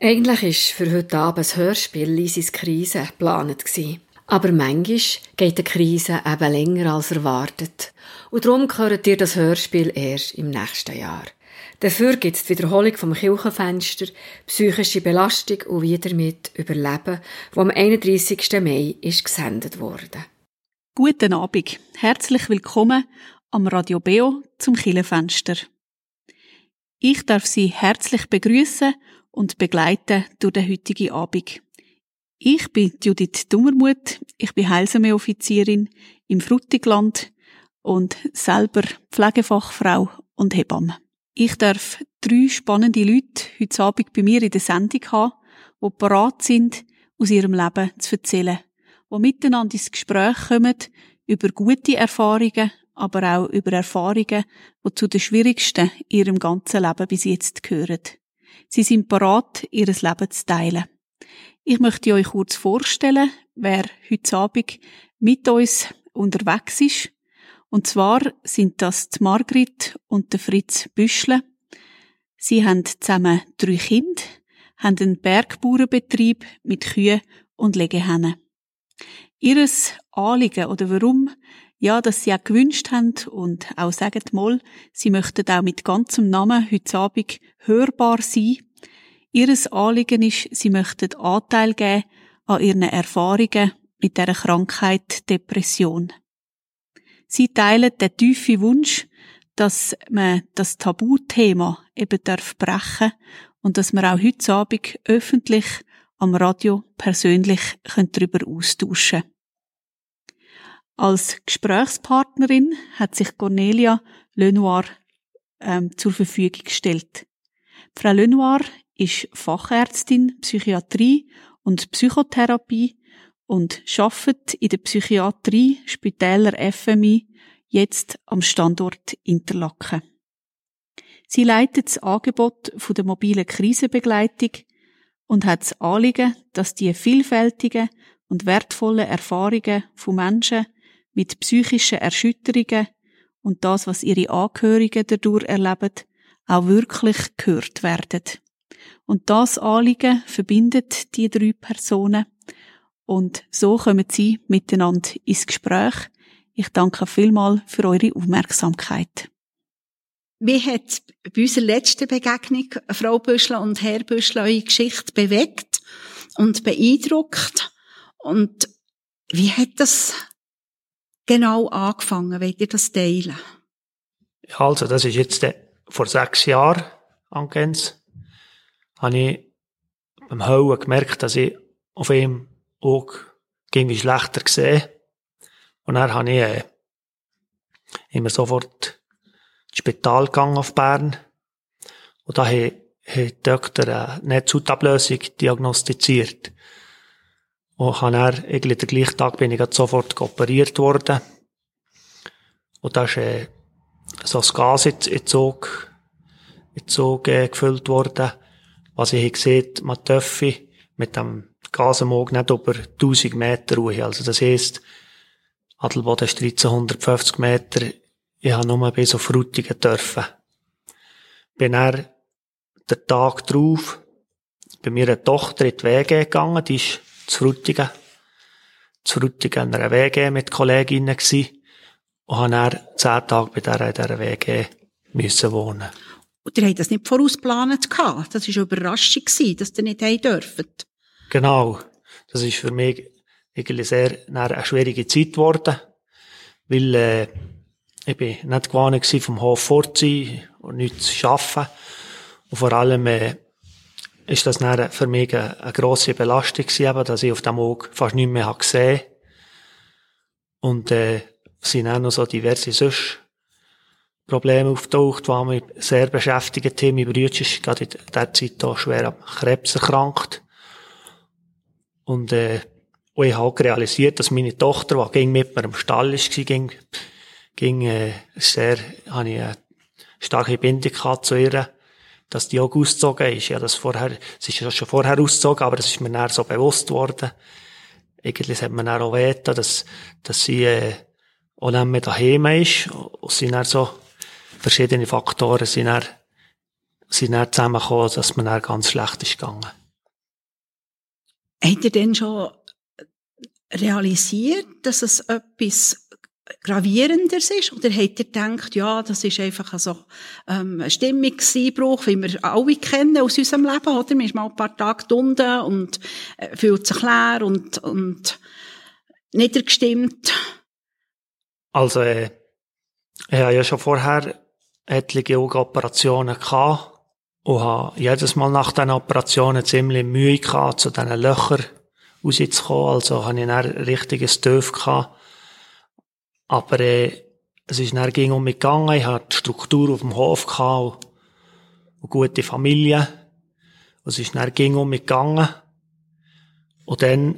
Eigentlich war für heute Abend das Hörspiel Lisis Krise geplant. Aber manchmal geht eine Krise eben länger als erwartet. Und darum gehört dir das Hörspiel erst im nächsten Jahr. Dafür gibt es die Wiederholung vom Kirchenfenster, psychische Belastung und wie damit überleben, wo am 31. Mai ist gesendet wurde. Guten Abend. Herzlich willkommen am Radio Beo zum Kirchenfenster. Ich darf Sie herzlich begrüßen und begleiten durch den heutigen Abend. Ich bin Judith Dummermuth, ich bin Heilsarmee-Offizierin im Frutigland und selber Pflegefachfrau und Hebamme. Ich darf drei spannende Leute heute Abend bei mir in der Sendung haben, die bereit sind, aus ihrem Leben zu erzählen, die miteinander ins Gespräch kommen über gute Erfahrungen, aber auch über Erfahrungen, die zu den schwierigsten in ihrem ganzen Leben bis jetzt gehören. Sie sind bereit, ihr Leben zu teilen. Ich möchte euch kurz vorstellen, wer heute Abend mit uns unterwegs ist. Und zwar sind das die Margrit und der Fritz Büschle. Sie haben zusammen drei Kinder, haben einen Bergbauernbetrieb mit Kühen und Legehennen. Ihres Anliegen oder warum ja, dass sie auch gewünscht haben und auch sagen mal, sie möchten auch mit ganzem Namen heute Abend hörbar sein. Ihres Anliegen ist, sie möchten Anteil geben an ihren Erfahrungen mit der Krankheit Depression. Sie teilen den tiefen Wunsch, dass man das Tabuthema eben darf brechen und dass man auch heute Abend öffentlich am Radio persönlich darüber austauschen können. Als Gesprächspartnerin hat sich Cornelia Lenoir ähm, zur Verfügung gestellt. Frau Lenoir ist Fachärztin Psychiatrie und Psychotherapie und arbeitet in der Psychiatrie Spitäler FMI jetzt am Standort Interlaken. Sie leitet das Angebot von der mobilen Krisenbegleitung und hat das Anliegen, dass die vielfältigen und wertvollen Erfahrungen von Menschen mit psychischen Erschütterungen und das, was ihre Angehörigen dadurch erleben, auch wirklich gehört werden. Und das Anliegen verbindet die drei Personen und so kommen sie miteinander ins Gespräch. Ich danke vielmal für eure Aufmerksamkeit. Wie hat bei unserer letzten Begegnung Frau Büschler und Herr Büschler eure Geschichte bewegt und beeindruckt? Und wie hat das genau angefangen? Wollt ihr das teilen? Also, das ist jetzt äh, vor sechs Jahren angegangen. Habe ich beim Hauen gemerkt, dass ich auf ihm auch irgendwie schlechter gesehen. Und dann habe ich äh, immer sofort ins Spital gegangen auf Bern. Und da hat, der Doktor eine Netzhautablösung diagnostiziert. Und habe dann, irgendwie den gleichen Tag bin ich sofort operiert worden. Und da ist, äh, so ein Gas in, in Zug, in Zug äh, gefüllt worden. Was ich gesehen man dürfe mit dem Gasenmog nicht über 1000 Meter ruhen. Also das heisst, Adelboden ist 1350 Meter. Ich habe nur bis auf Frutigen dürfen. Bin dann den Tag drauf bei mir eine Tochter in die WG gegangen, die ist zu Frutigen, zu Frutigen in einer WG mit Kolleginnen gewesen und habe dann zehn Tage bei dieser, dieser WG müssen wohnen. Und ihr habt das nicht vorausgeplant gehabt? Das war eine Überraschung gewesen, dass ihr nicht haben dürft. Genau. Das ist für mich irgendwie sehr eine schwierige Zeit geworden, weil äh, ich bin nicht gewohnt vom Hof fortzuziehen und nichts zu arbeiten. Und vor allem äh, ist das dann für mich eine, eine grosse Belastung gewesen, dass ich auf dem Auge fast nicht mehr gesehen habe. Und äh, sind auch noch so diverse sonst Probleme auftaucht, die mich sehr beschäftigt haben. Mein Bruder ist gerade in der Zeit auch schwer am Krebs erkrankt. Und, äh, und ich habe realisiert, dass meine Tochter, die ging mit mir im Stall war, ging, ging äh, sehr, habe ich eine starke Bindung zu ihr dass die auch ausgezogen ist. Ja, das vorher, es ist ja schon vorher ausgezogen, aber das ist mir dann so bewusst worden. Eigentlich hat man dann auch wehten, dass, dass sie, äh, auch nicht mehr daheim ist. Und sind dann so verschiedene Faktoren sind dann, sind dann zusammengekommen, dass man dann ganz schlecht ist gegangen. Hat er denn schon realisiert, dass es etwas gravierendes ist? Oder hat er gedacht, ja, das ist einfach so, ähm, ein Stimmungseinbruch, wie wir alle kennen aus unserem Leben, oder? Man ist mal ein paar Tage unten und äh, fühlt sich leer und, und niedergestimmt. Also, äh, ich hatte ja schon vorher etliche Augenoperationen gehabt und habe jedes Mal nach diesen Operationen ziemlich Mühe gehabt, zu diesen Löchern rauszukommen. Also habe ich ein richtiges Töf gehabt. Aber äh, es ist dann ging um mich gegangen. Ich hatte die Struktur auf dem Hof gehabt und, und gute Familie. Und es ist dann ging um mich gegangen. Und dann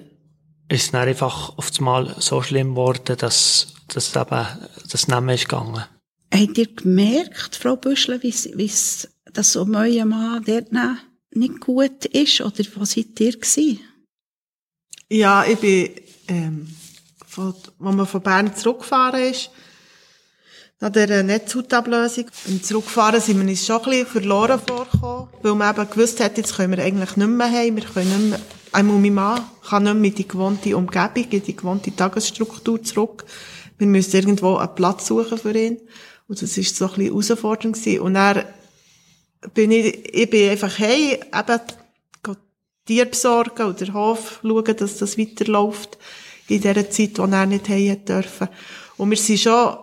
ist es dann einfach auf einmal so schlimm geworden, dass, dass eben das nicht mehr ist gegangen. Habt ihr gemerkt, Frau Büschel, wie das so neuer Mann dort nicht gut ist? Oder was seid ihr gewesen? Ja, ich bin, ähm, von, wo man von Bern zurückgefahren ist, nach dieser Netzhautablösung. Beim Zurückfahren sind wir uns schon ein bisschen verloren vorgekommen, weil man eben gewusst hat, jetzt können wir eigentlich nicht mehr heim, wir können nicht mehr, einmal mein Mann kann nicht mehr in die gewohnte Umgebung, in die gewohnte Tagesstruktur zurück. Wir müssen irgendwo einen Platz suchen für ihn. Und das war so ein bisschen herausfordernd gewesen. Und dann bin ich, ich bin einfach hey, eben, Tier besorgen oder Hof schauen, dass das weiterläuft in dieser Zeit, wo er nicht heim dürfen. Und wir sind schon,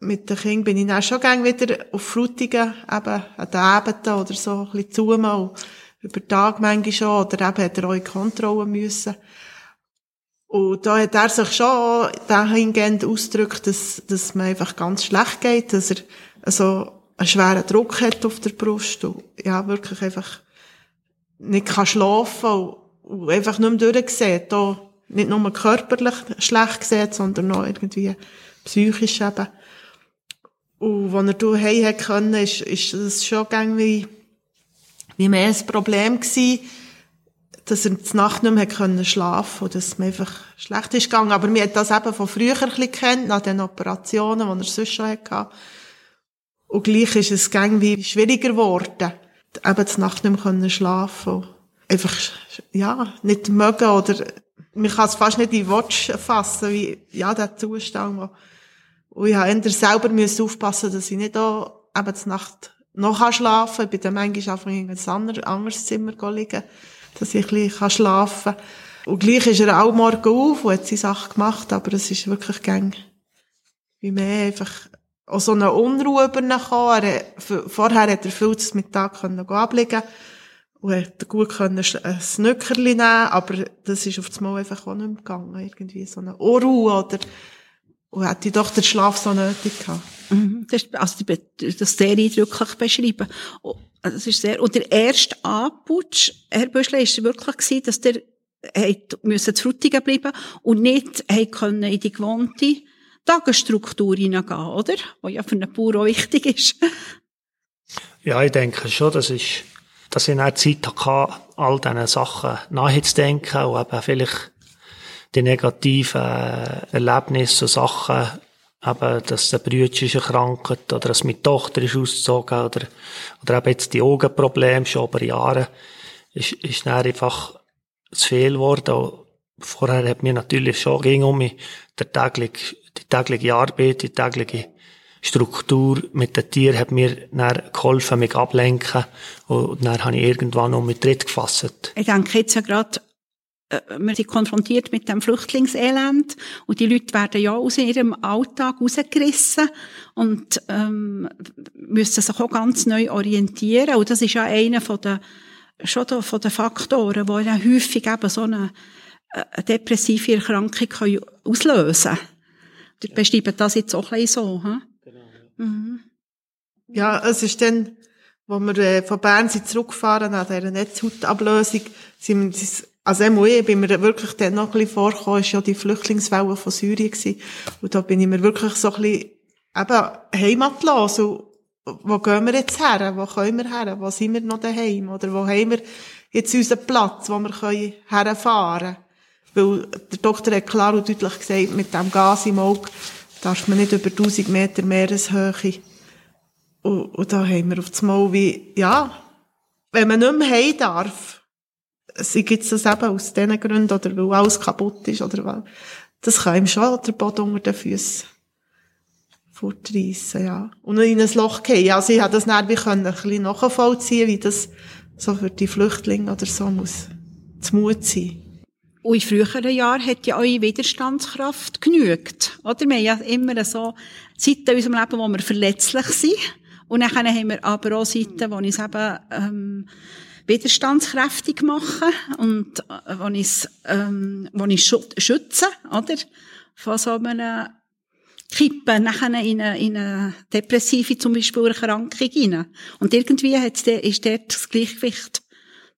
mit den Kindern bin ich dann schon gerne wieder auf Frutigen, eben an den Abenden oder so, ein bisschen zu mal, über Tag manchmal schon, oder eben hat er auch in Kontrollen müssen. Und da hat er sich schon dahingehend ausgedrückt, dass, dass man einfach ganz schlecht geht, dass er also einen schweren Druck hat auf der Brust und ja, wirklich einfach nicht kann schlafen und, und einfach nicht mehr durchsieht. Da nicht nur körperlich schlecht sieht, sondern auch irgendwie psychisch eben. Und als er daheim hat können, ist, ist das schon irgendwie wie mehr ein Problem gewesen, dass er die Nacht nicht mehr können schlafen und dass mir einfach schlecht ist gegangen. Aber mir hat das eben von früher ein bisschen kennt, nach den Operationen, die er sonst schon hatte. Und gleich ist es irgendwie schwieriger geworden eben die Nacht nicht mehr können schlafen Einfach, ja, nicht mögen oder, man kann es fast nicht in Watch fassen, wie, ja, der Zustand, wo, und ich habe selber müssen aufpassen, dass ich nicht da eben die Nacht noch schlafen kann. Ich bin dann manchmal einfach in ein anderes Zimmer liegen, dass ich ein bisschen schlafen kann. Und gleich ist er auch morgen auf und hat seine Sache gemacht, aber es ist wirklich gäng, wie mehr einfach auch so eine Unruhe überkommen. Er, vorher hat er viel zu Mittag können ablegen und hat gut können ein Snöckerli nehmen, aber das ist auf das Mal einfach auch nicht mehr gegangen. Irgendwie so eine Unruhe oder, und hätte doch den Schlaf so nötig gehabt. Mhm. Das, ist, also, das ist sehr eindrücklich beschrieben. Oh, das ist sehr, und der erste Anputsch, Herr Büschle, ist wirklich gewesen, dass der, müssen zu Frutigen bleiben und nicht können in die gewohnte Tagesstruktur hineingehen, oder? Was ja für einen Bauer auch wichtig ist. ja, ich denke schon, das ist, dass ich dann Zeit hatte, all diesen Sachen nachzudenken und eben vielleicht die negativen Erlebnisse und Sachen, eben, dass der Brüder ist erkrankt oder dass meine Tochter ist ausgezogen oder, oder eben jetzt die Augenprobleme schon über Jahre, ist, ist dann einfach zu viel geworden. Vorher hat mir natürlich schon ging um mich der tägliche die tägliche Arbeit, die tägliche Struktur mit den Tieren hat mir dann geholfen, mich ablenken. Und dann habe ich irgendwann noch mit Tritt gefasst. Ich denke jetzt ja gerade, äh, wir sind konfrontiert mit dem Flüchtlingselend und die Leute werden ja aus ihrem Alltag rausgerissen und ähm, müssen sich auch ganz neu orientieren. Und das ist ja einer von den, schon von den Faktoren, die ja häufig eben so eine, eine äh, depressive Erkrankung auslösen können. Die beschreiben das jetzt auch ein bisschen so. Hm? Mhm. ja, es ist dann, wo wir äh, von Bern sind zurückgefahren nach dieser Netzhautablösung, sind wir, also ich bin mir wirklich dann noch ein bisschen vorgekommen, ist ja die Flüchtlingswelle von Syrien gewesen. Und da bin ich mir wirklich so ein bisschen eben heimatlos und wo gehen wir jetzt her? Wo können wir her? Wo sind wir noch daheim? Oder wo haben wir jetzt unseren Platz, wo wir herfahren können? Weil der Doktor hat klar und deutlich gesagt, mit dem Gas im Auge darf man nicht über 1000 Meter Meereshöhe. Und, und da haben wir auf das Mal wie, ja, wenn man nicht mehr heim darf, sie gibt es eben aus diesen Gründen oder weil alles kaputt ist oder weil, das kann ihm schon der Boden unter den Füßen fortreissen, ja. Und in ein Loch gehen. Ja, sie hat das dann wie können ein bisschen nachvollziehen, wie das so für die Flüchtlinge oder so muss zu Mut sein. Und in früheren Jahren hat ja eure Widerstandskraft genügt. Oder? Wir haben ja immer so Zeiten in unserem Leben, wo wir verletzlich sind. Und dann haben wir aber auch Zeiten, wo uns eben, ähm, widerstandskräftig machen und äh, wo ich ähm, wo ich schütze, oder? Von so einem Kippen nachher in eine, in eine depressive zum Beispiel Erkrankung rein. Und irgendwie hat, ist dort das Gleichgewicht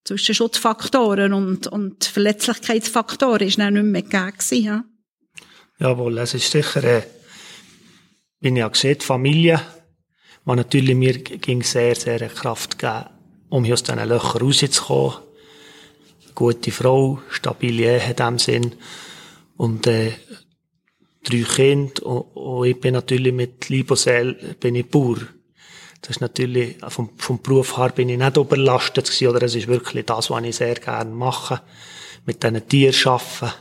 zwischen Schutzfaktoren und, und Verletzlichkeitsfaktoren ist dann nicht mehr gegeben. Ja? Jawohl, es ist sicher, äh, wie ich ja gesehen, Familie, die natürlich mir ging sehr, sehr Kraft gegeben, um aus diesen Löchern rauszukommen. Gute Frau, stabile Ehe in dem Sinn. Und, äh, drei Kinder und, und ich bin natürlich mit Liebe bin ich Bauer. Das ist natürlich, vom, vom Beruf her bin ich nicht überlastet gewesen, oder es ist wirklich das, was ich sehr gerne mache. Mit diesen Tieren arbeiten,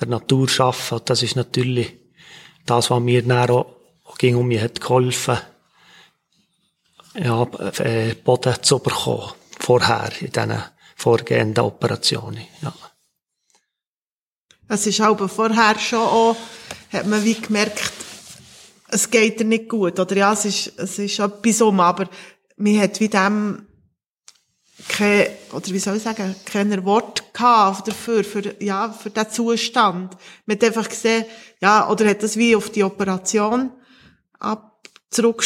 der Natur arbeiten. Das ist natürlich das, was mir dann auch, auch ging um mich hat geholfen, ja, äh, Boden zu bekommen. Vorher, in diesen vorgehenden Operationen, ja. Es ist aber vorher schon auch, hat man wie gemerkt, es geht dir nicht gut. Oder ja, es ist, es ist etwas um, aber man hat wie dem kein, oder wie soll ich sagen, kein Wort gehabt dafür, für, ja, für den Zustand. Man hat einfach gesehen, ja, oder hat das wie auf die Operation ab, zurück,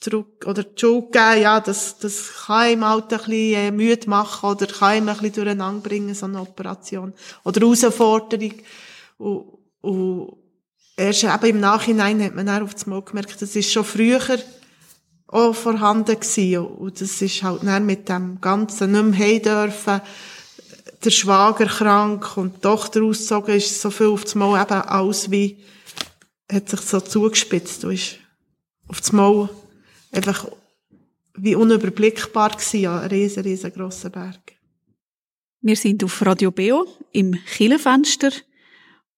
zurück, oder die Schuld gegeben, ja, das, das kann ihm halt ein bisschen äh, müde machen, oder kann ihm ein bisschen durcheinander bringen, so eine Operation. Oder Herausforderung. Und, und, erst eben im Nachhinein hat man dann auf das Mal gemerkt, das ist schon früher auch vorhanden gewesen. Und das ist halt dann mit dem Ganzen nicht mehr dürfen, der Schwager krank und die Tochter ausgezogen, ist so viel auf das Mal eben alles wie, hat sich so zugespitzt und ist auf das Mal einfach wie unüberblickbar gewesen, ein riesen, riesengroßer Berg. Wir sind auf Radio Beo im Killenfenster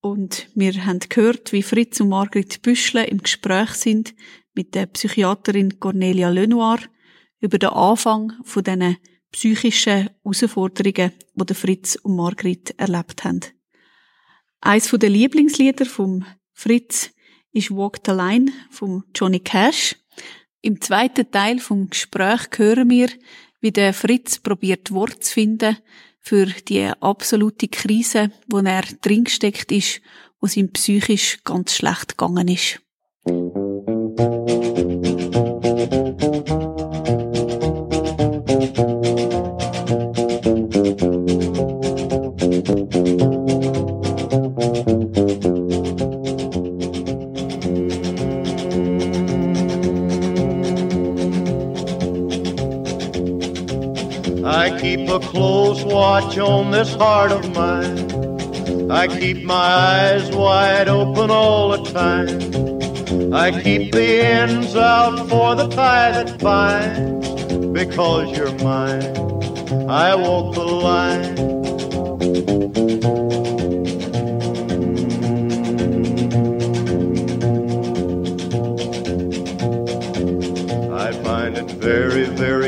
und wir haben gehört, wie Fritz und Margrit Büschle im Gespräch sind mit der Psychiaterin Cornelia Lenoir über den Anfang von diesen psychischen Herausforderungen, die Fritz und Margrit erlebt haben. Eins der Lieblingslieder vom Fritz ist Walk the Line von Johnny Cash. Im zweiten Teil vom Gespräch hören wir, wie der Fritz probiert Wort zu finden für die absolute Krise, wo er drin gesteckt ist, wo es ihm psychisch ganz schlecht gegangen ist. A close watch on this heart of mine. I keep my eyes wide open all the time. I keep the ends out for the tie that binds. Because you're mine, I walk the line. Mm. I find it very, very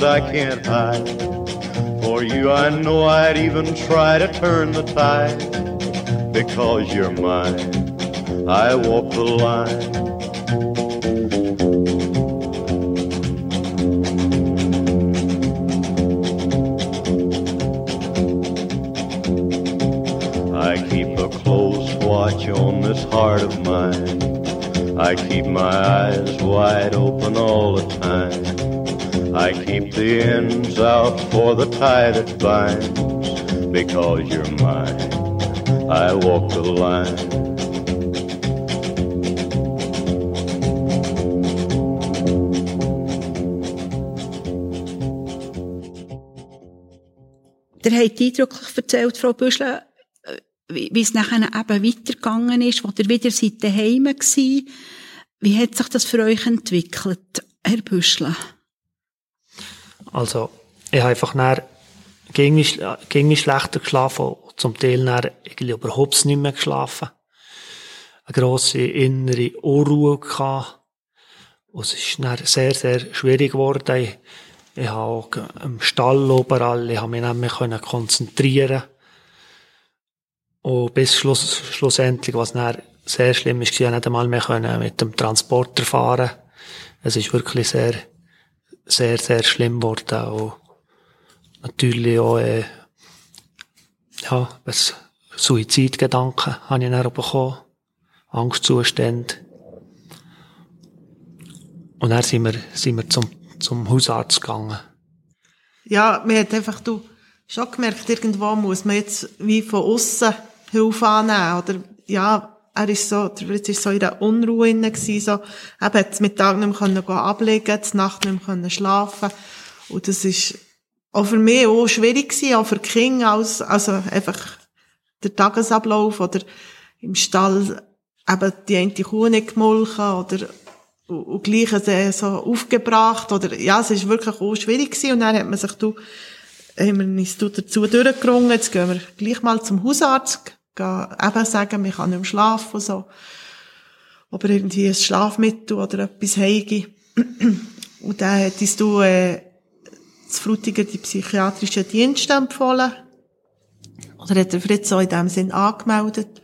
That I can't hide. For you, I know I'd even try to turn the tide. Because you're mine, I walk the line. I keep a close watch on this heart of mine. I keep my eyes wide open the ends out for the tie that binds. Because you're mine, I walk the line. Ihr habt eindrücklich erzählt, Frau Büschle, äh, wie es nachher eben weitergegangen ist, wo ihr wieder seid daheim gsi. Wie hat sich das für euch entwickelt, Herr Büschle? Also, ich habe einfach dann gegen mich, gegen mich schlechter geschlafen, zum Teil dann irgendwie überhaupt nicht mehr geschlafen. Eine grosse innere Unruhe gehabt. Und es ist dann sehr, sehr schwierig geworden. Ich, ich habe auch im Stall überall, ich habe mich nicht mehr konzentrieren. Und bis Schluss, schlussendlich, was dann sehr schlimm ist, ich nicht einmal mehr mit dem Transporter fahren. Es ist wirklich sehr, sehr, sehr schlimm geworden. Und natürlich auch, äh, ja, was Suizidgedanken habe ich dann bekommen. Angstzustände. Und dann sind wir, sind wir zum, zum Hausarzt gegangen. Ja, man hat einfach du schon gemerkt, irgendwo muss man jetzt wie von außen Hilfe annehmen. Oder, ja, er ist so, der Fritz ist so in der Unruhe inne gewesen, so, eben hat mit Tag nicht mehr ablegen, die Nacht nicht mehr schlafen. Und das ist auch für mich auch schwierig gewesen, auch für die Kinder, als, also einfach der Tagesablauf oder im Stall eben die eine Kuh nicht gemolken oder und, und gleich so aufgebracht oder ja, es ist wirklich auch schwierig gewesen und dann hat man sich du haben wir uns dazu durchgerungen, jetzt gehen wir gleich mal zum Hausarzt, gehen eben sagen, wir kann nicht mehr schlafen und so. Ob er irgendwie ein Schlafmittel oder etwas heige. Und dann uns du äh, zu Frutigen die psychiatrischen Dienste empfohlen. Oder hat der Fritz auch in dem Sinn angemeldet.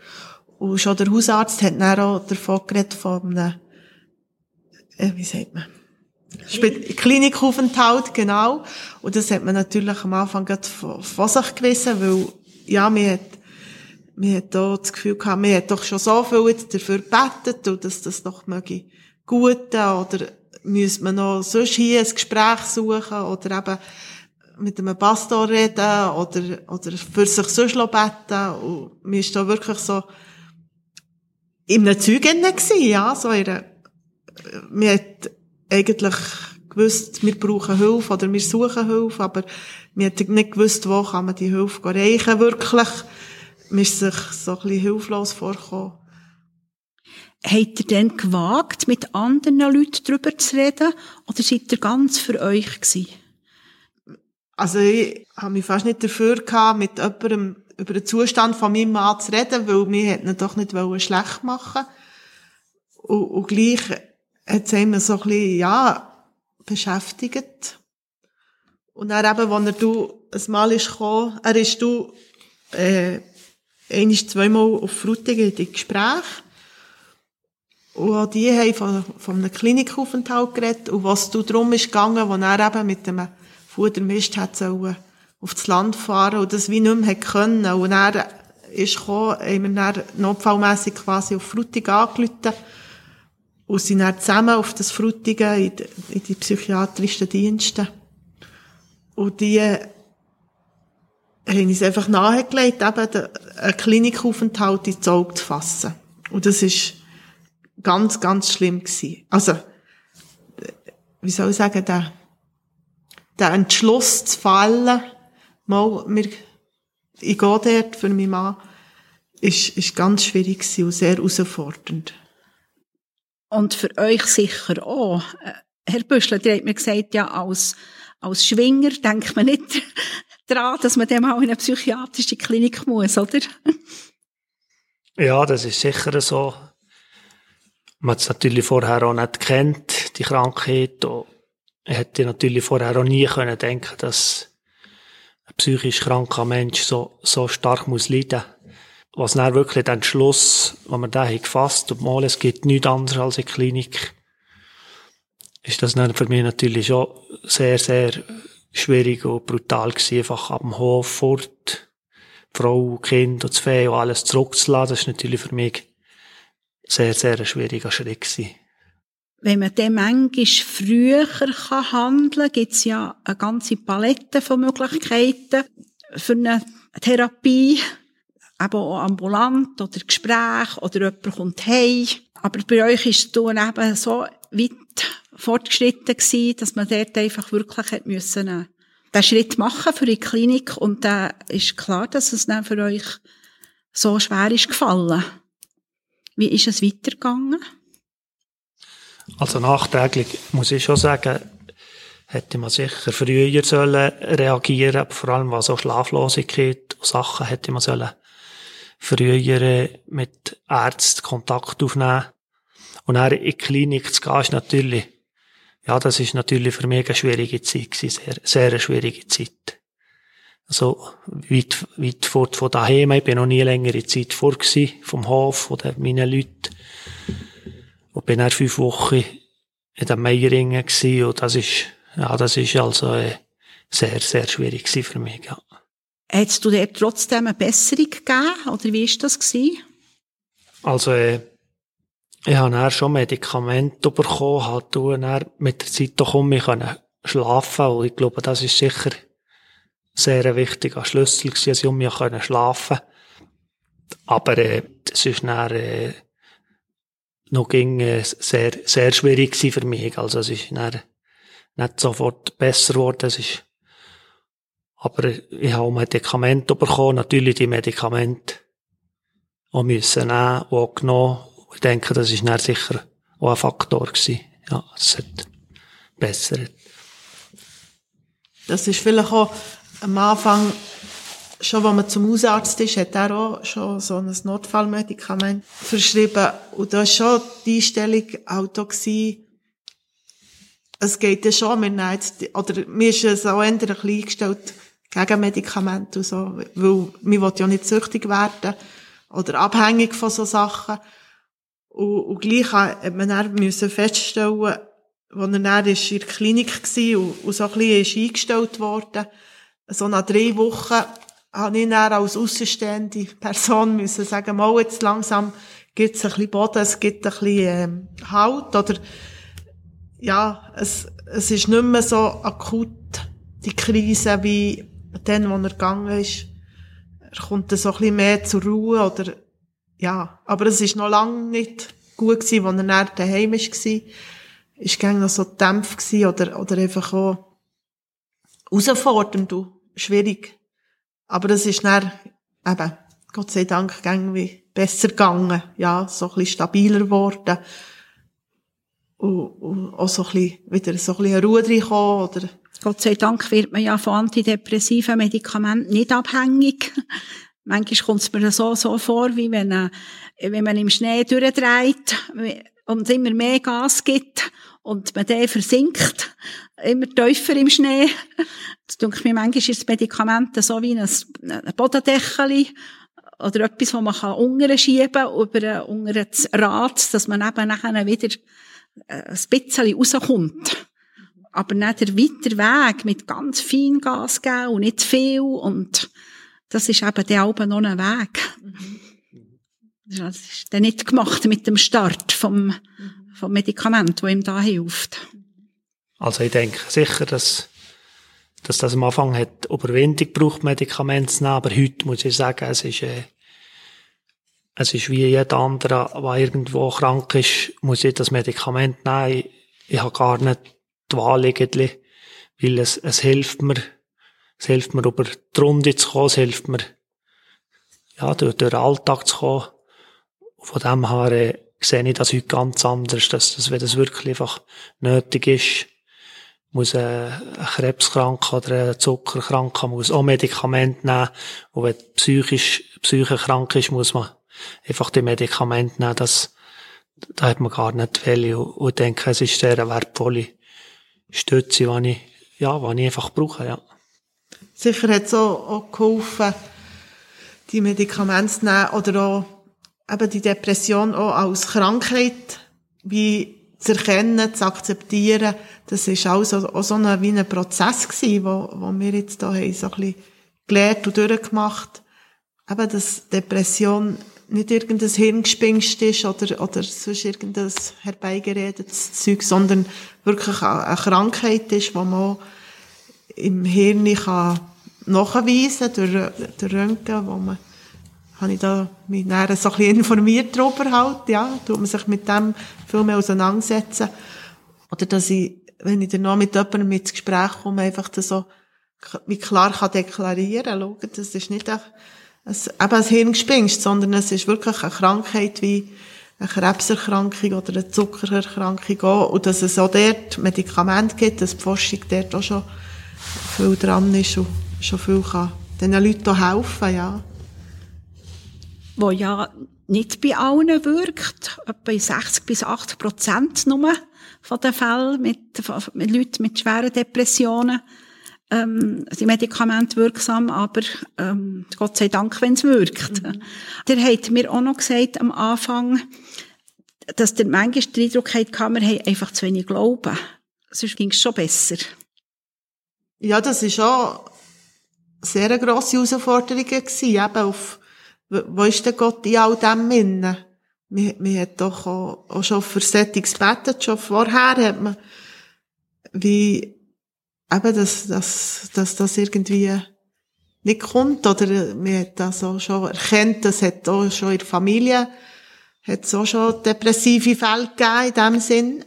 Und schon der Hausarzt hat dann auch davon geredet, von einem, äh, wie sagt man, Klinikaufenthalt, genau. Und das hat man natürlich am Anfang gerade von, von sich gewissen, weil, ja, man hat, man hat da das Gefühl gehabt, man hat doch schon so viel dafür gebetet, und dass das doch möge guten, oder müsste man noch sonst hier ein Gespräch suchen, oder eben mit einem Pastor reden, oder, oder für sich sonst beten, und mir ist da wirklich so, in einem Zeug gewesen, ja, so in einer, man hat eigentlich gewusst, wir brauchen Hilfe oder wir suchen Hilfe, aber wir hat nicht gewusst, wo kann man die Hilfe erreichen, wirklich. Man ist sich so ein bisschen hilflos vorgekommen. Habt ihr denn gewagt, mit anderen Leuten darüber zu reden? Oder seid ihr ganz für euch gewesen? Also ich habe mich fast nicht dafür gehabt, mit jemandem über den Zustand von meinem Mann zu reden, weil wir hätten ihn doch nicht schlecht machen und, und gleich hat es immer so ein bisschen, ja, beschäftigt. Und dann eben, als er du ein Mal ist gekommen, er ist du, äh, einmal, zweimal auf Frutigen in die Gespräche. Und auch die haben von, von einem Klinikaufenthalt geredet. Und was du drum ist gegangen, wo er eben mit dem Fudermist hat sollen auf das Land fahren und das wie nicht mehr können. Und er ist gekommen, haben wir dann quasi auf Frutigen angerufen und sind dann zusammen auf das Frutigen in in die psychiatrischen Dienste. Und die haben uns einfach nahegelegt, eben einen Klinikaufenthalt ins Auge zu fassen. Und das ist ganz, ganz schlimm gewesen. Also, wie soll ich sagen, der, der Entschluss zu fallen, mal, wir, ich gehe dort für meinen Mann, ist, ist ganz schwierig gewesen und sehr herausfordernd. Und für euch sicher auch. Äh, Herr Büschler, ihr habt mir gesagt, ja, als, als Schwinger denkt man nicht daran, dass man dann mal in eine psychiatrische Klinik muss, oder? Ja, das ist sicher so. Man hat es natürlich vorher auch nicht kennt, die Krankheit. Und hätte natürlich vorher auch nie können denken, dass, ein psychisch kranker Mensch so, so stark muss leiden. Was dann wirklich den Schluss, wenn man den gefasst und mal, es gibt nichts anderes als eine Klinik, ist das dann für mich natürlich schon sehr, sehr schwierig und brutal gewesen, einfach am Hof fort, Frau, Kind und das Fee und alles zurückzulassen. Das ist natürlich für mich sehr, sehr ein schwieriger Schritt gewesen. Wenn man dann manchmal früher handeln kann, gibt es ja eine ganze Palette von Möglichkeiten für eine Therapie. Eben auch ambulant oder Gespräch oder jemand kommt heim. Aber bei euch ist es eben so weit fortgeschritten gewesen, dass man dort einfach wirklich hat müssen, äh, den Schritt machen für die Klinik und da ist klar, dass es dann für euch so schwer ist gefallen. Wie ist es weitergegangen? Also nachträglich muss ich schon sagen, hätte man sicher früher sollen reagieren, vor allem was so Schlaflosigkeit und Sachen hätte man sollen früher mit Ärzten Kontakt aufnehmen. Und dann in die Klinik zu gehen, ist natürlich, ja, das ist natürlich für mich eine schwierige Zeit gewesen, sehr, sehr eine schwierige Zeit. Also, weit, weit fort von daheim. Ich bin noch nie längere Zeit vor gewesen, vom Hof oder meinen Leuten. Und bin dann fünf Wochen in den Meieringen gewesen. Und das ist, ja, das ist also äh, sehr, sehr schwierig gewesen für mich, ja. Hättest du dir trotzdem eine Besserung gegeben? Oder wie ist das gewesen? Also, äh, ich habe dann schon Medikamente bekommen, halt dann mit der Zeit doch um mich schlafen und ich glaube, das ist sicher sehr ein wichtiger Schlüssel gewesen, dass ich um mich schlafen konnte. Aber äh, das ist dann äh, noch ging, äh, sehr, sehr schwierig für mich. Also es ist dann nicht sofort besser geworden. Es ist, aber ich habe Medikamente bekommen, natürlich die Medikamente auch müssen nehmen und auch genommen ich denke, das ist dann sicher auch ein Faktor gewesen. Ja, es hat besser. Das ist vielleicht auch am Anfang, schon wenn man zum Hausarzt ist, hat er auch schon so ein Notfallmedikament verschrieben. Und da war schon die Einstellung auch da gewesen, es geht ja schon, wir nehmen jetzt, oder mir ist es auch eher ein bisschen eingestellt gegen Medikamente und so, weil man will ja nicht süchtig werden oder abhängig von so Sachen. Und, und gleich hat man dann müssen feststellen, als er dann ist in der Klinik war und, und so ein bisschen ist eingestellt worden, so nach drei Wochen habe ich dann als außenstehende Person müssen sagen, mal jetzt langsam gibt es ein bisschen Boden, es gibt ein bisschen ähm, Halt, oder ja, es, es ist nicht mehr so akut, die Krise, wie dann, wo er gegangen ist. Er kommt so ein bisschen mehr zur Ruhe, oder ja, aber es ist noch lange nicht gut gewesen, als er dann daheim war. Ist gang noch so dämpf gewesen oder, oder einfach auch herausfordernd und schwierig. Aber es ist dann eben, Gott sei Dank, irgendwie besser gegangen. Ja, so ein bisschen stabiler geworden. Und, und auch so ein bisschen, wieder so ein bisschen Ruhe reinkommen, oder? Gott sei Dank wird man ja von antidepressiven Medikamenten nicht abhängig. Manchmal kommt es mir so, so vor, wie wenn, äh, wenn man im Schnee durchdreht und immer mehr Gas gibt und man dann versinkt, immer tiefer im Schnee. Das denke mir, manchmal ist das Medikament so wie ein, ein Bodendeckel oder etwas, wo man kann unten schieben über unter das Rad, dass man eben nachher wieder äh, ein bisschen rauskommt. Aber nicht der weiter Weg mit ganz fein Gas geben und nicht viel und das ist eben der Alben noch ein Weg. Mhm. Das ist dann nicht gemacht mit dem Start vom, vom Medikament, das ihm da hilft. Also ich denke sicher, dass, dass das am Anfang hat Überwindung braucht, Medikamente zu nehmen, aber heute muss ich sagen, es ist, äh, es ist wie jeder andere, der irgendwo krank ist, muss ich das Medikament nehmen. Ich, ich habe gar nicht die Wahl irgendwie, weil es, es hilft mir, es hilft mir, über die Runde zu kommen, es hilft mir, ja, durch, durch den Alltag zu kommen. Von dem her äh, sehe ich das heute ganz anders, dass, dass wenn das wirklich einfach nötig ist, muss ein, ein Krebskranker oder ein Zuckerkranker muss auch Medikamente nehmen. Und wenn psychisch, psychisch krank ist, muss man einfach die Medikamente nehmen. Das, da hat man gar nicht. Und, und ich denke, es ist sehr eine wertvolle Stütze, die ich, ja, die ich einfach brauche, ja. Sicher hat es auch, auch geholfen, die Medikamente zu nehmen oder auch eben die Depression auch als Krankheit wie zu erkennen, zu akzeptieren. Das ist auch so, auch so ein, wie ein Prozess gewesen, wo, wo wir jetzt da haben, so ein bisschen gelernt und durchgemacht. Eben, dass Depression nicht irgendein Hirngespinst ist oder, oder sonst irgendein herbeigeredetes Zeug, sondern wirklich eine Krankheit ist, die man im Hirn kann nachweisen durch, durch Röntgen, wo man, habe ich da mich näher so ein bisschen informiert darüber halt, ja, tut man sich mit dem viel mehr auseinandersetzen. Oder dass ich, wenn ich dann noch mit jemandem ins Gespräch komme, einfach das so, wie klar kann deklarieren, schauen, das ist nicht ein, ein, eben ein Hirngespinst, sondern es ist wirklich eine Krankheit wie eine Krebserkrankung oder eine Zuckererkrankung auch. Und dass es auch dort Medikamente gibt, dass die Forschung dort auch schon viel dran ist und schon viel kann den Leuten helfen, ja. Wo ja nicht bei allen wirkt, etwa 60 bis 80 Prozent nur von den Fällen mit, mit Leuten mit schweren Depressionen ähm, die Medikamente wirksam, aber ähm, Gott sei Dank, wenn es wirkt. Mhm. Der hat mir auch noch gesagt am Anfang, dass der manchmal den Eindruck hat, wir haben einfach zu wenig Glauben. Sonst ging es schon besser. Ja, das ist auch sehr eine grosse Herausforderung gewesen, eben auf, wo ist denn Gott in all dem innen? Man, man hat doch auch, auch schon für Settings gebetet, schon vorher hat man, wie, eben, dass, dass, dass das irgendwie nicht kommt, oder man hat das auch schon erkannt, das hat auch schon in der Familie, hat es auch schon depressive Fälle gegeben in dem Sinn,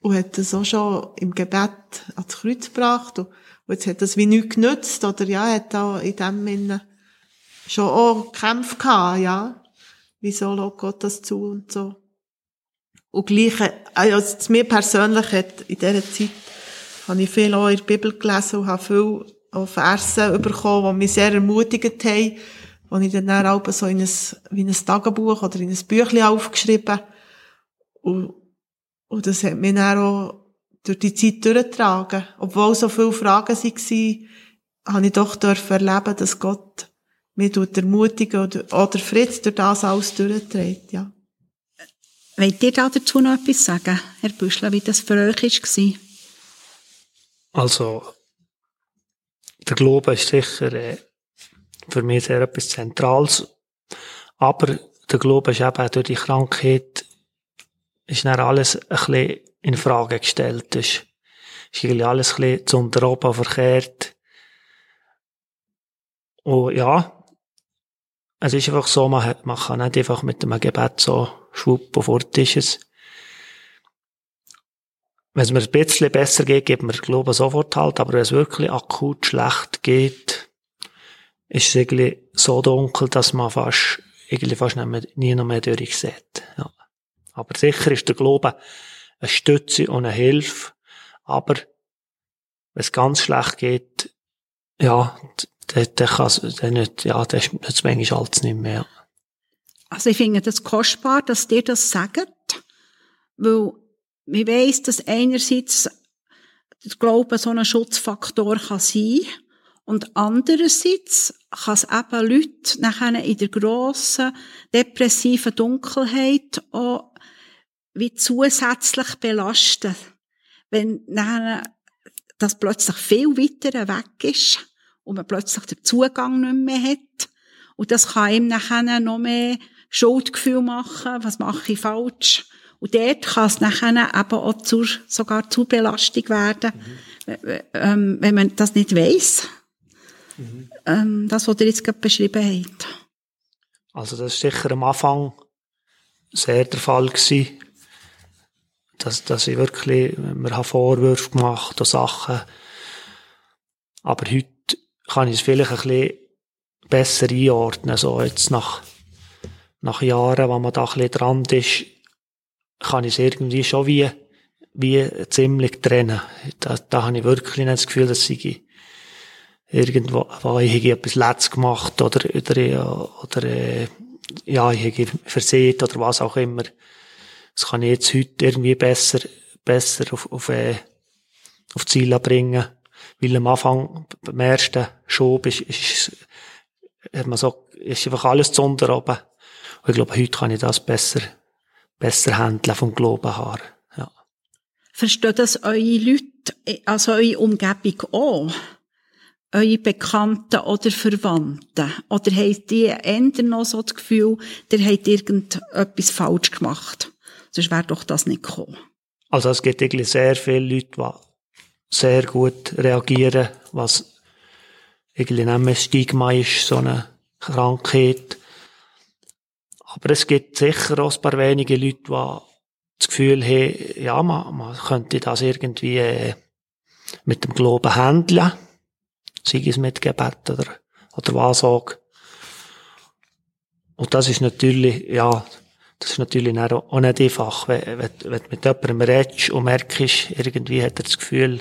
und hat das auch schon im Gebet ans Kreuz gebracht, und, jetzt hat das wie nichts genützt, oder ja, hat da in dem Sinne schon auch Kämpfe gehabt, ja. Wieso lässt Gott das zu und so. Und gleich, also mir persönlich hat in dieser Zeit habe ich viel auch in der Bibel gelesen und habe viel auch Verse bekommen, die mich sehr ermutigt haben, wo ich dann auch so in ein, wie ein Tagebuch oder in ein Büchlein aufgeschrieben und, und das hat mich dann auch durch die Zeit durchgetragen. Obwohl so viele Fragen waren, habe ich doch erleben dass Gott mich ermutigen oder, oder Fritz durch das alles durchträgt, ja. Wollt ihr dazu noch etwas sagen, Herr Büschler, wie das für euch war? Also, der Glaube ist sicher äh, für mich sehr etwas Zentrales. Aber der Glaube ist eben durch die Krankheit, ist dann alles ein bisschen in Frage gestellt. Ist, ist irgendwie alles ein bisschen zu unter verkehrt. Und ja, es ist einfach so, man, man kann nicht einfach mit einem Gebet so schwupp und fort ist es wenn es mir ein bisschen besser geht, gibt mir Glaube sofort halt, aber wenn es wirklich akut schlecht geht, ist es irgendwie so dunkel, dass man fast, irgendwie fast nie noch mehr durchsieht. Ja. Aber sicher ist der Glaube eine Stütze und eine Hilfe, aber wenn es ganz schlecht geht, ja, dann, dann kann es, dann nicht, ja, dann ist es manchmal alles nicht mehr. Also ich finde das kostbar, dass dir das sagt, weil ich weiss, dass einerseits der Glaube so ein Schutzfaktor kann sein und andererseits kann es eben Leute nachher in der grossen depressiven Dunkelheit auch wie zusätzlich belasten. Wenn nachher das plötzlich viel weiter weg ist und man plötzlich den Zugang nicht mehr hat. Und das kann ihm nachher noch mehr Schuldgefühl machen. Was mache ich falsch? Und dort kann es nachher eben auch zur, sogar zur Belastung werden, mhm. ähm, wenn man das nicht weiss. Mhm. Ähm, das, was ihr jetzt gerade beschrieben habt. Also das ist sicher am Anfang sehr der Fall gewesen, dass, dass ich wirklich, wir haben Vorwürfe gemacht und Sachen, aber heute kann ich es vielleicht ein bisschen besser einordnen, so jetzt nach, nach Jahren, wo man da ein bisschen dran ist, kann ich es irgendwie schon wie, wie ziemlich trennen. Da, da habe ich wirklich nicht das Gefühl, dass ich irgendwo, wo ich etwas Letzt gemacht oder, oder, oder, äh, ja, ich habe versehen oder was auch immer. Das kann ich jetzt heute irgendwie besser, besser auf, auf, äh, auf Ziele bringen. Weil am Anfang, beim ersten Schub, ist, ist, hat man so, ist einfach alles zu unter oben. Und ich glaube, heute kann ich das besser, besser handeln vom Glauben her. Ja. Versteht das eure Leute, also eure Umgebung auch? Eure Bekannten oder Verwandten? Oder habt ihr eher noch so das Gefühl, ihr habt irgendetwas falsch gemacht? Sonst wäre doch das nicht gekommen. Also es gibt eigentlich sehr viele Leute, die sehr gut reagieren, was irgendwie nicht mehr Stigma ist, so eine Krankheit. Aber es gibt sicher auch ein paar wenige Leute, die das Gefühl haben, ja, man, man könnte das irgendwie äh, mit dem Glauben handeln. Sei es mit Gebet oder, oder was auch. Und das ist natürlich, ja, das ist natürlich auch nicht einfach, wenn, wenn, wenn du mit jemandem redest und merkst, irgendwie hat er das Gefühl,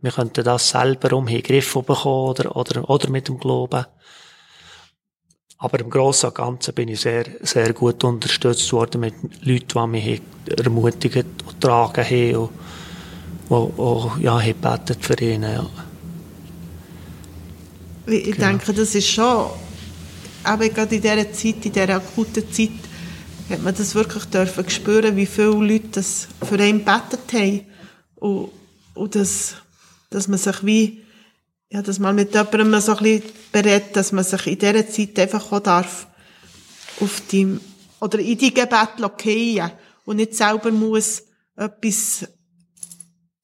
wir könnten das selber um den Griff bekommen oder, oder, oder mit dem Glauben. Aber im Großen und Ganzen bin ich sehr, sehr gut unterstützt worden mit Leuten, die mich ermutigt und getragen haben und, und, und ja, gebetet für ihn. Ja. Ich genau. denke, das ist schon, aber gerade in dieser Zeit, in dieser akuten Zeit, hat man das wirklich dürfen spüren, wie viele Leute das für einen gebetet haben. Und, und das, dass man sich wie, ja, dass man mit jemandem so ein bisschen berät, dass man sich in dieser Zeit einfach auch darf auf die, oder in die Gebet fallen und nicht selber muss etwas,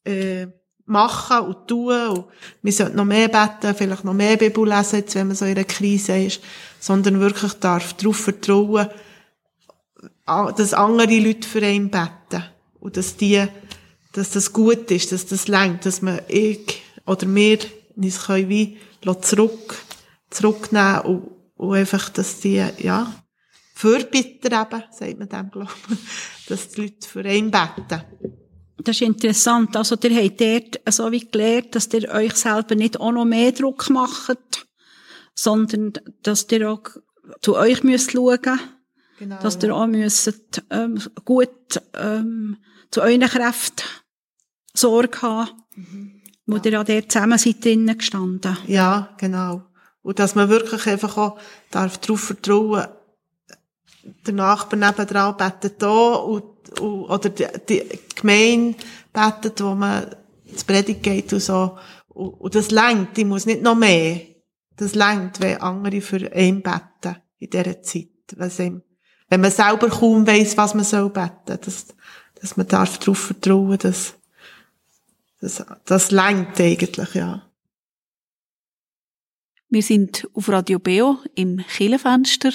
äh, machen und tun und wir sollten noch mehr beten, vielleicht noch mehr Bibel lesen, jetzt, wenn man so in einer Krise ist, sondern wirklich darf darauf vertrauen, dass andere Leute für einen beten und dass die, dass das gut ist, dass das längt, dass man ich oder wir uns können wie zurück, zurücknehmen und, und einfach, dass die, ja, Fürbitter eben, sagt man dem, glaube ich, dass die Leute für einen beten. Das ist interessant. Also, ihr habt dort so wie gelernt, dass ihr euch selber nicht auch noch mehr Druck macht, sondern dass ihr auch zu euch müsst schauen Genau, dass ihr auch müsst, ähm, gut ähm, zu euren Kräften Sorge haben, mhm. wo ja. ihr ja dort zusammen seid drinnen gestanden. Ja, genau. Und dass man wirklich einfach auch darf darauf vertrauen, der Nachbar nebenan betet da und, und, oder die, die Gemeinde betet, wo man ins Predigt geht und so. Und, und das längt, ich muss nicht noch mehr. Das längt, wenn andere für einen beten in dieser Zeit. Was ihm wenn man selber kaum weiss, was man soll beten, dass, dass man darf darauf vertrauen, dass, dass, das längt eigentlich, ja. Wir sind auf Radio Beo im Killenfenster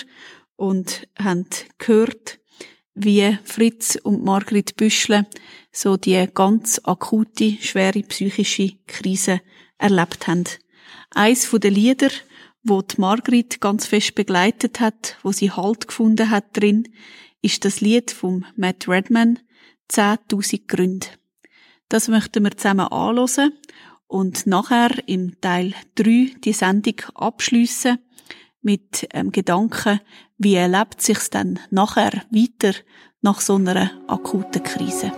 und haben gehört, wie Fritz und Margrit Büschle so die ganz akute, schwere psychische Krise erlebt haben. Eins den Lieder, wo die Margrit ganz fest begleitet hat, wo sie Halt gefunden hat drin, ist das Lied vom Matt Redman 10.000 Gründe. Das möchten wir zusammen anhören und nachher im Teil 3 die Sendung abschliessen mit dem Gedanken, wie erlebt sich's dann nachher weiter nach so einer akuten Krise.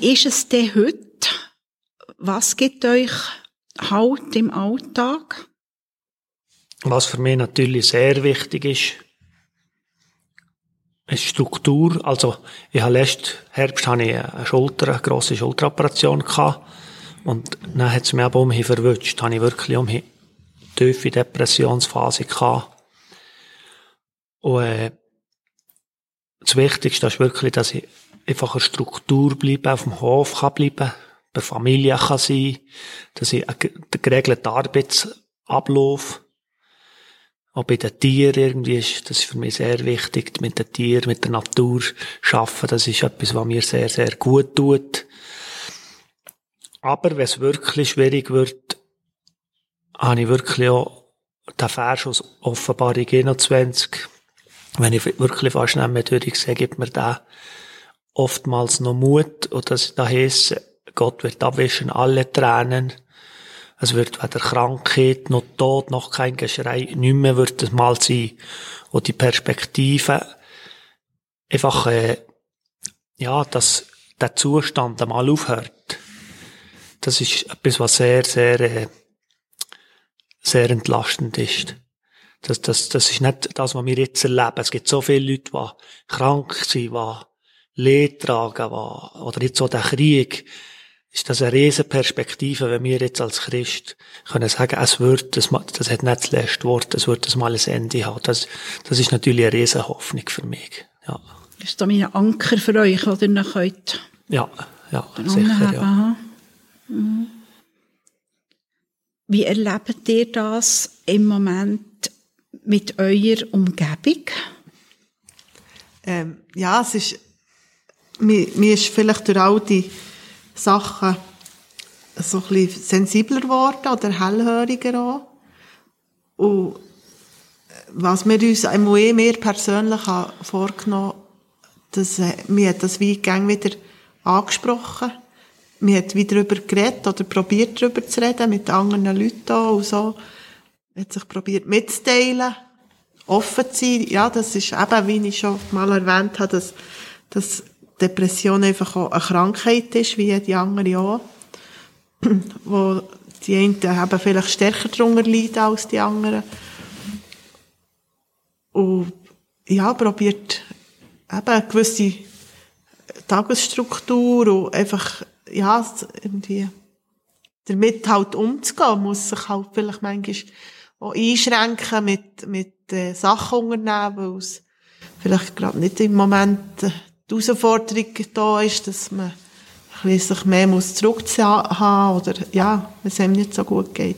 Wie ist es denn heute? Was gibt euch Halt im Alltag? Was für mich natürlich sehr wichtig ist, ist Struktur. Also, ich habe letzten Herbst habe ich eine Schulter, eine grosse Schulteroperation gehabt. Und dann hat es mich aber umhin verwünscht. Habe ich wirklich umhin tiefe Depressionsphase gehabt. Und, äh, das Wichtigste ist wirklich, dass ich einfach eine Struktur bleibe, auf dem Hof kann bleiben, bei Familie kann sein, dass ich einen geregelten Arbeitsablauf auch bei den Tieren irgendwie ist, das ist für mich sehr wichtig, mit den Tieren, mit der Natur arbeiten, das ist etwas, was mir sehr, sehr gut tut. Aber wenn es wirklich schwierig wird, habe ich wirklich auch den Vers aus Offenbarung 21, wenn ich wirklich fast nicht mehr durchsehe, gibt mir da oftmals noch Mut, und das da heisst, Gott wird abwischen alle Tränen, es wird weder Krankheit, noch Tod, noch kein Geschrei, nicht mehr wird es mal sein. Und die Perspektive, einfach, äh, ja, dass der Zustand einmal aufhört. Das ist etwas, was sehr, sehr, äh, sehr entlastend ist. Das, das, das ist nicht das, was wir jetzt erleben. Es gibt so viele Leute, die krank sind, die Leid tragen, die, oder jetzt so der Krieg, ist das eine riesen Perspektive, wenn wir jetzt als Christ können sagen, es wird, das, das hat nicht das letzte Wort, es wird das mal ein Ende haben. Das, das ist natürlich eine riesen Hoffnung für mich. Ja. Das ist da mein Anker für euch, oder ihr noch könnt. Ja, ja, sicher, ja. Mhm. Wie erlebt ihr das im Moment mit eurer Umgebung? Ähm, ja, es ist, mir, mir ist vielleicht durch all die Sachen so ein bisschen sensibler geworden oder hellhöriger auch. Und was wir uns einmal eh mehr persönlich vorgenommen haben, dass, äh, mir hat das wie wieder angesprochen. Wir hat wieder darüber geredet oder probiert darüber zu reden mit anderen Leuten und so. Hat sich probiert mitzuteilen, offen zu sein. Ja, das ist eben, wie ich schon mal erwähnt habe, dass, dass Depression einfach auch eine Krankheit ist, wie die anderen auch. Wo die einen eben vielleicht stärker darunter leiden als die anderen. Und ja, probiert eben eine gewisse Tagesstruktur und einfach, ja, irgendwie damit halt umzugehen, muss sich halt vielleicht manchmal auch einschränken mit, mit äh, Sachen unternehmen, weil es vielleicht gerade nicht im Moment äh, die Herausforderung da ist, dass man sich mehr muss zurückziehen oder ja, wenn es einem nicht so gut geht.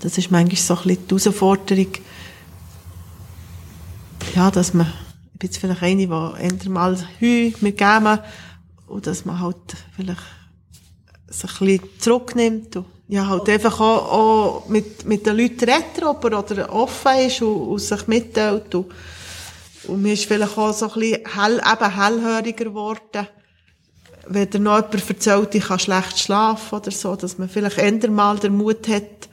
Das ist manchmal so ein bisschen die Herausforderung, ja, dass man, ich bin jetzt vielleicht eine, die eher mal Heu mir geben und dass man halt vielleicht sich ein bisschen zurücknimmt und ja, halt einfach auch, auch mit, mit den Leuten redet oder offen ist und, und sich mitteilt und und mir ist vielleicht auch so ein bisschen hell, eben hellhöriger geworden, wenn dir noch jemand erzählt, ich kann schlecht schlafen oder so, dass man vielleicht eher mal den Mut hat,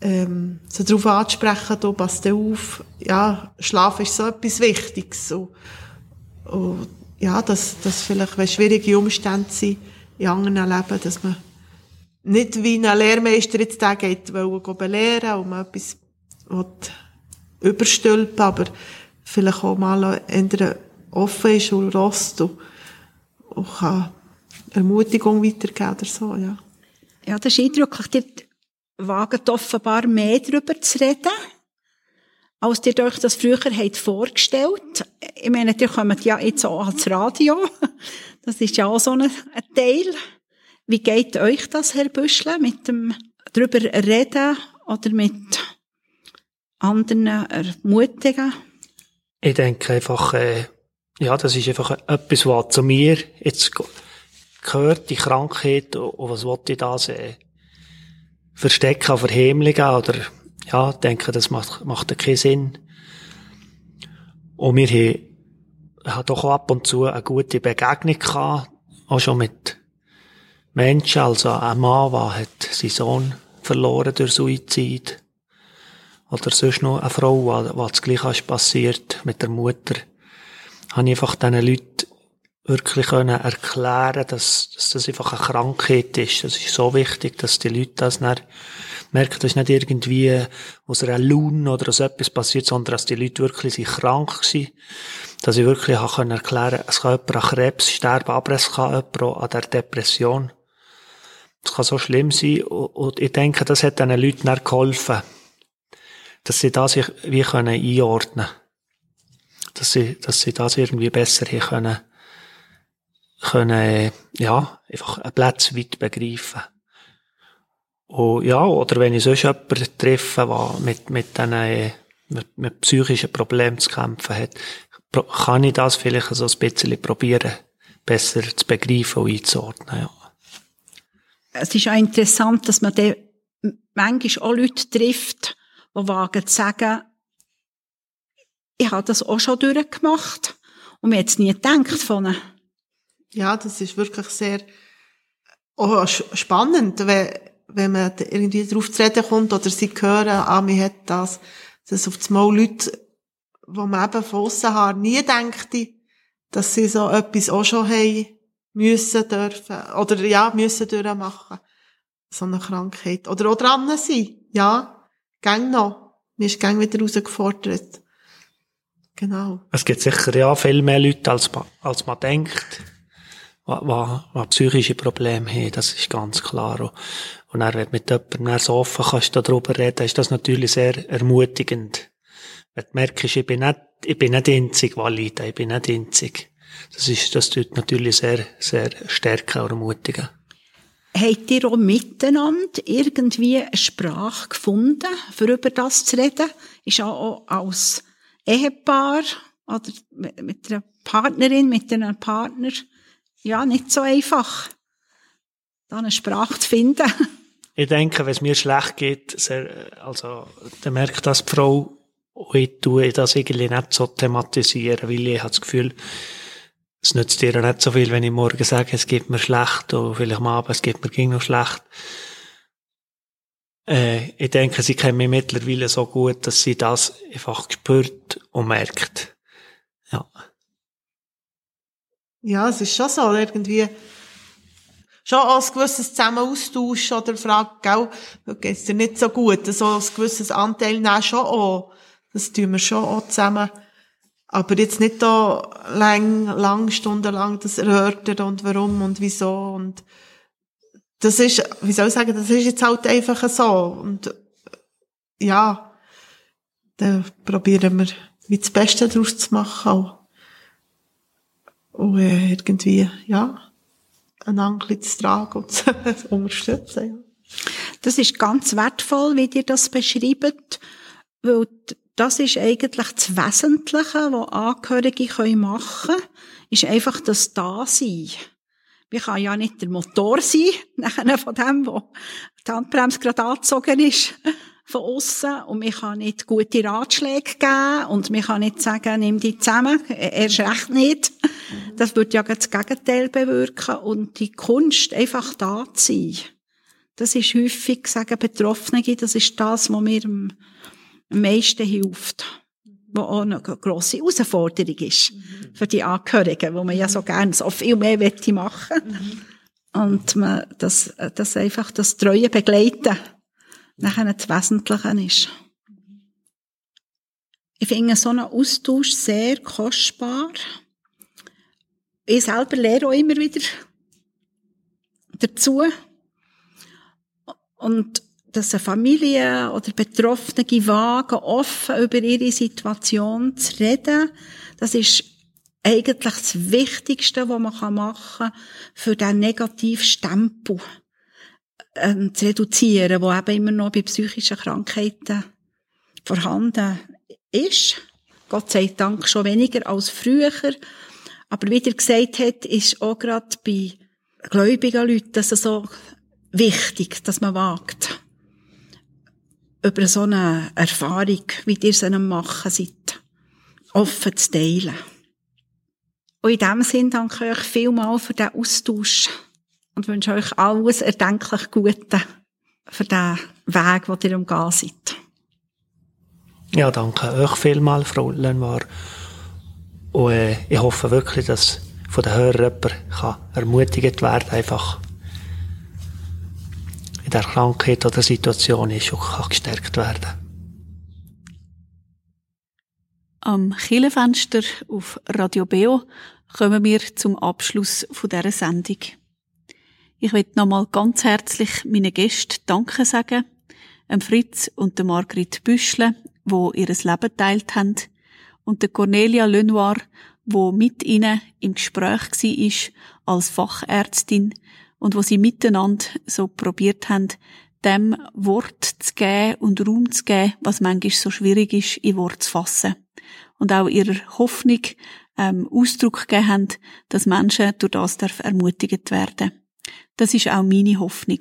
ähm, so darauf anzusprechen, du passt auf, ja, Schlaf ist so etwas Wichtiges. Und, und ja, dass, dass vielleicht, wenn schwierige Umstände sind in anderen Leben, dass man nicht wie ein Lehrmeister jetzt da geht, wollen belehren und man etwas überstülpen, aber vielleicht auch mal eher offen ist und rost und, und kann Ermutigung weitergeben oder so, ja. Ja, das ist eindrücklich. Ihr wagt offenbar mehr darüber zu reden, als ihr euch das früher habt vorgestellt. Ich meine, ihr kommt ja jetzt auch ans Radio. Das ist ja auch so ein, ein Teil. Wie geht euch das, Herr Büschle, mit dem darüber reden oder mit anderen ermutigen? Ich denke einfach, äh, ja, das ist einfach etwas, was zu mir jetzt gehört, die Krankheit, und was wollte ich da sehen? Verstecken, verheimlichen, oder, ja, denke, das macht, macht keinen Sinn. Und wir haben, haben doch auch ab und zu eine gute Begegnung gehabt, auch schon mit Menschen, also ein Mann, der hat seinen Sohn verloren durch Suizid oder sonst noch eine Frau, was das Gleiche ist passiert mit der Mutter, habe ich einfach diesen Leuten wirklich erklären, dass, dass das einfach eine Krankheit ist. Das ist so wichtig, dass die Leute das nicht merken, das ist nicht irgendwie aus einer Laune oder aus etwas passiert, sondern dass die Leute wirklich krank sind. Dass ich wirklich auch können erklären es kann jemand an Krebs sterben, aber es kann jemand auch an der Depression. Es kann so schlimm sein. Und ich denke, das hat diesen Leuten auch geholfen, dass sie das wie können einordnen können. Dass sie, dass sie das irgendwie besser hier können, können, ja, einfach einen Platz weit begreifen. Und ja, oder wenn ich sonst jemanden treffe, der mit, mit diesen, mit, mit psychischen Problemen zu kämpfen hat, kann ich das vielleicht so ein bisschen probieren, besser zu begreifen und einzuordnen, ja. Es ist auch interessant, dass man dann manchmal auch Leute trifft, wagen zu sagen, ich habe das auch schon durchgemacht und mir jetzt nie gedacht von. Ja, das ist wirklich sehr oh, spannend, wenn, wenn man irgendwie darauf zu reden kommt oder sie hören, ah, mir hat das, dass auf das Mal Leute, wo man eben von aussen her nie denkt, dass sie so etwas auch schon haben müssen dürfen, oder ja, müssen durchmachen. So eine Krankheit. Oder auch dran sein. Ja, gang noch. Mir ist gang wieder herausgefordert. Genau. Es gibt sicher ja viel mehr Leute, als man, als man denkt die psychische Probleme haben, das ist ganz klar. Und dann, wenn du mit jemandem so offen kannst darüber reden, ist das natürlich sehr ermutigend. Wenn du merkst, ich bin nicht, ich bin nicht einzig valide, ich bin nicht einzig. Das ist, das tut natürlich sehr, sehr stärken und ermutigen. Habt ihr auch miteinander irgendwie eine Sprache gefunden, für über das zu reden? Ist auch als Ehepaar oder mit einer Partnerin, mit einem Partner ja, nicht so einfach, da eine Sprache zu finden. Ich denke, wenn es mir schlecht geht, sehr, also, dann merkt das die Frau, und ich tue das irgendwie nicht so thematisieren, weil ich habe das Gefühl, es nützt ihr nicht so viel, wenn ich morgen sage, es geht mir schlecht, oder vielleicht am Abend, es geht mir ging noch schlecht. Äh, ich denke, sie kennen mich mittlerweile so gut, dass sie das einfach spürt und merkt. Ja. Ja, es ist schon so, irgendwie, schon als gewisses Zusammen austauschen oder Frage, gell, geht's dir nicht so gut, so ein gewisses Anteil nehmen schon auch. Das tun wir schon auch zusammen. Aber jetzt nicht da lang, lang, stundenlang das erörtern und warum und wieso und das ist, wie soll ich sagen, das ist jetzt halt einfach so und ja, dann probieren wir, wie das Beste daraus zu machen auch und äh, irgendwie, ja, einander zu tragen und zu unterstützen. Ja. Das ist ganz wertvoll, wie ihr das beschreibt, weil das ist eigentlich das Wesentliche, was Angehörige machen können, ist einfach das Dasein. Wir kann ja nicht der Motor sein, nachher von dem, wo die Handbremse gerade angezogen ist von außen und man kann nicht gute Ratschläge geben und man kann nicht sagen, nimm die zusammen, erst recht nicht. Das würde ja das Gegenteil bewirken und die Kunst einfach da zu sein. Das ist häufig, sagen Betroffene, das ist das, was mir am meisten hilft. Was auch eine grosse Herausforderung ist für die Angehörigen, wo man ja so gerne so viel mehr machen möchte. Und man, das, das einfach das treue Begleiten nachher das Wesentliche ist. Ich finde so einen Austausch sehr kostbar. Ich selber lehre auch immer wieder dazu. Und dass eine Familie oder Betroffene wagen, offen über ihre Situation zu reden, das ist eigentlich das Wichtigste, was man machen kann für diesen negativen Stempel ähm, zu reduzieren, wo eben immer noch bei psychischen Krankheiten vorhanden ist. Gott sei Dank schon weniger als früher. Aber wie er gesagt hat, ist auch gerade bei gläubigen Leuten das so wichtig, dass man wagt, über so eine Erfahrung, wie ihr sie machen seid, offen zu teilen. Und in diesem Sinn danke ich euch vielmal für den Austausch und wünsche euch alles erdenklich Gute für den Weg, den ihr umgehen seid. Ja, danke euch vielmals, Frau Lenoir. Und äh, ich hoffe wirklich, dass von den Hörern jemand kann ermutigt werden, einfach in der Krankheit oder Situation ist und kann gestärkt werden. Am Killenfenster auf Radio Beo kommen wir zum Abschluss dieser Sendung. Ich möchte nochmal ganz herzlich meinen Gästen Danke sagen, dem Fritz und der Margrit Büschle, wo ihr Leben teilt haben, und der Cornelia Lenoir, wo mit ihnen im Gespräch war als Fachärztin und wo sie miteinander so probiert haben, dem Wort zu geben und Raum zu geben, was manchmal so schwierig ist, in Wort zu fassen. Und auch ihrer Hoffnung ähm, Ausdruck gegeben haben, dass Menschen durch das darf ermutigt werden. Das ist auch meine Hoffnung.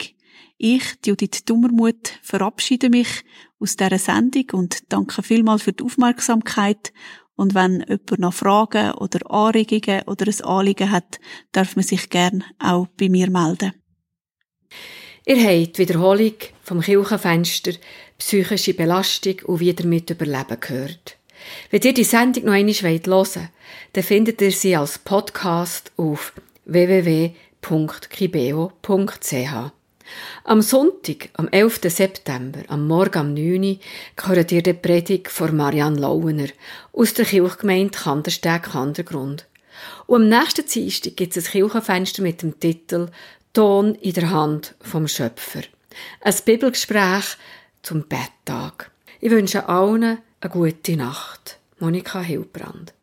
Ich, Judith Dummermuth, verabschiede mich aus dieser Sendung und danke vielmal für die Aufmerksamkeit. Und wenn jemand noch Fragen oder Anregungen oder ein Anliegen hat, darf man sich gern auch bei mir melden. Ihr habt die Wiederholung vom Kirchenfenster psychische Belastung und wie damit überleben gehört. Wenn ihr die Sendung noch einmal hören wollt, dann findet ihr sie als Podcast auf www.kibeo.ch. Am Sonntag, am 11. September, am Morgen am 9. Uhr, hört ihr die Predigt von Marianne Lauener aus der Kirchgemeinde Kandersteg-Kandergrund. Und am nächsten Dienstag gibt es ein Kirchenfenster mit dem Titel Ton in der Hand vom Schöpfer. Ein Bibelgespräch zum Betttag. Ich wünsche allen eine gute Nacht. Monika Hilbrand